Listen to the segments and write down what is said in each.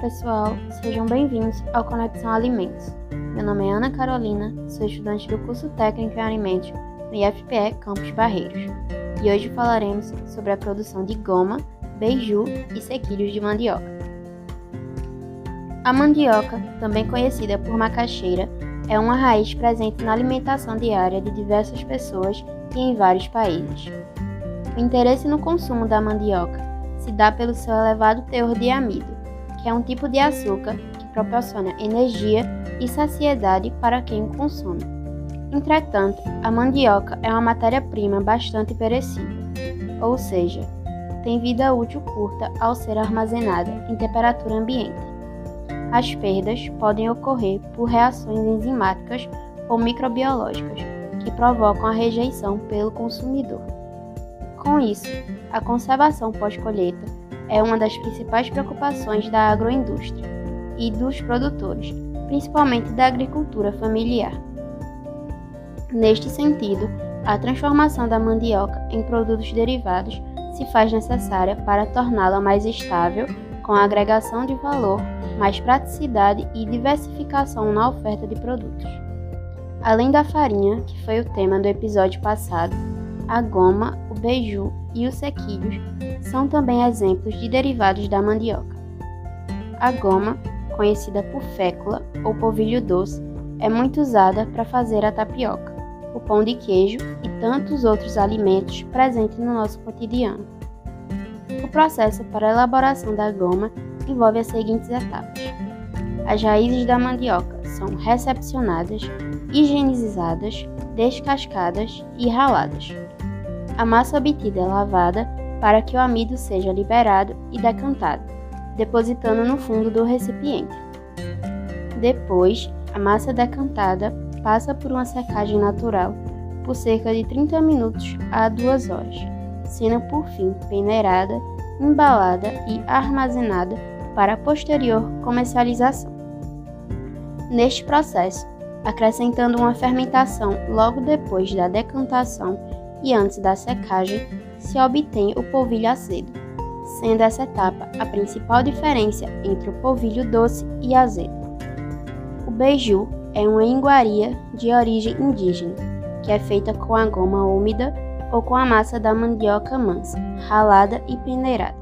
pessoal, sejam bem-vindos ao Conexão Alimentos. Meu nome é Ana Carolina, sou estudante do curso técnico em alimentos no IFPE Campus Barreiros e hoje falaremos sobre a produção de goma, beiju e sequilhos de mandioca. A mandioca, também conhecida por macaxeira, é uma raiz presente na alimentação diária de diversas pessoas e em vários países. O interesse no consumo da mandioca se dá pelo seu elevado teor de amido, que é um tipo de açúcar que proporciona energia e saciedade para quem o consome. Entretanto, a mandioca é uma matéria-prima bastante perecível, ou seja, tem vida útil curta ao ser armazenada em temperatura ambiente. As perdas podem ocorrer por reações enzimáticas ou microbiológicas que provocam a rejeição pelo consumidor. Com isso, a conservação pós-colheita é uma das principais preocupações da agroindústria e dos produtores, principalmente da agricultura familiar. Neste sentido, a transformação da mandioca em produtos derivados se faz necessária para torná-la mais estável, com agregação de valor, mais praticidade e diversificação na oferta de produtos. Além da farinha, que foi o tema do episódio passado, a goma, o beiju e os sequilhos são também exemplos de derivados da mandioca. A goma, conhecida por fécula ou polvilho doce, é muito usada para fazer a tapioca, o pão de queijo e tantos outros alimentos presentes no nosso cotidiano. O processo para a elaboração da goma envolve as seguintes etapas. As raízes da mandioca são recepcionadas, higienizadas, descascadas e raladas. A massa obtida é lavada para que o amido seja liberado e decantado, depositando no fundo do recipiente. Depois, a massa decantada passa por uma secagem natural por cerca de 30 minutos a 2 horas, sendo por fim peneirada, embalada e armazenada para posterior comercialização. Neste processo, acrescentando uma fermentação logo depois da decantação e antes da secagem, se obtém o polvilho azedo, sendo essa etapa a principal diferença entre o polvilho doce e azedo. O beiju é uma iguaria de origem indígena, que é feita com a goma úmida ou com a massa da mandioca mansa, ralada e peneirada,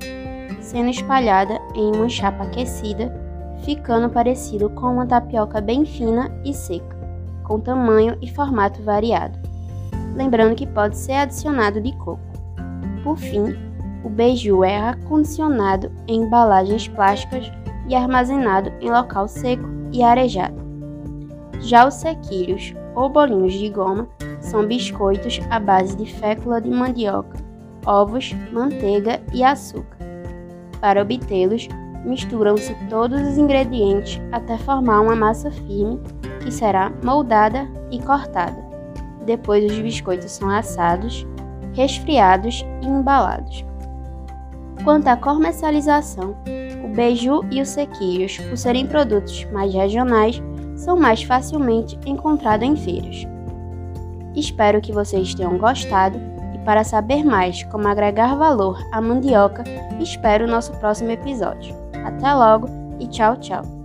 sendo espalhada em uma chapa aquecida, ficando parecido com uma tapioca bem fina e seca, com tamanho e formato variado lembrando que pode ser adicionado de coco. Por fim, o beiju é acondicionado em embalagens plásticas e armazenado em local seco e arejado. Já os sequilhos, ou bolinhos de goma, são biscoitos à base de fécula de mandioca, ovos, manteiga e açúcar. Para obtê-los, misturam-se todos os ingredientes até formar uma massa firme que será moldada e cortada. Depois, os biscoitos são assados, resfriados e embalados. Quanto à comercialização, o beiju e os sequilhos, por serem produtos mais regionais, são mais facilmente encontrados em feiras. Espero que vocês tenham gostado e para saber mais como agregar valor à mandioca, espero o nosso próximo episódio. Até logo e tchau, tchau!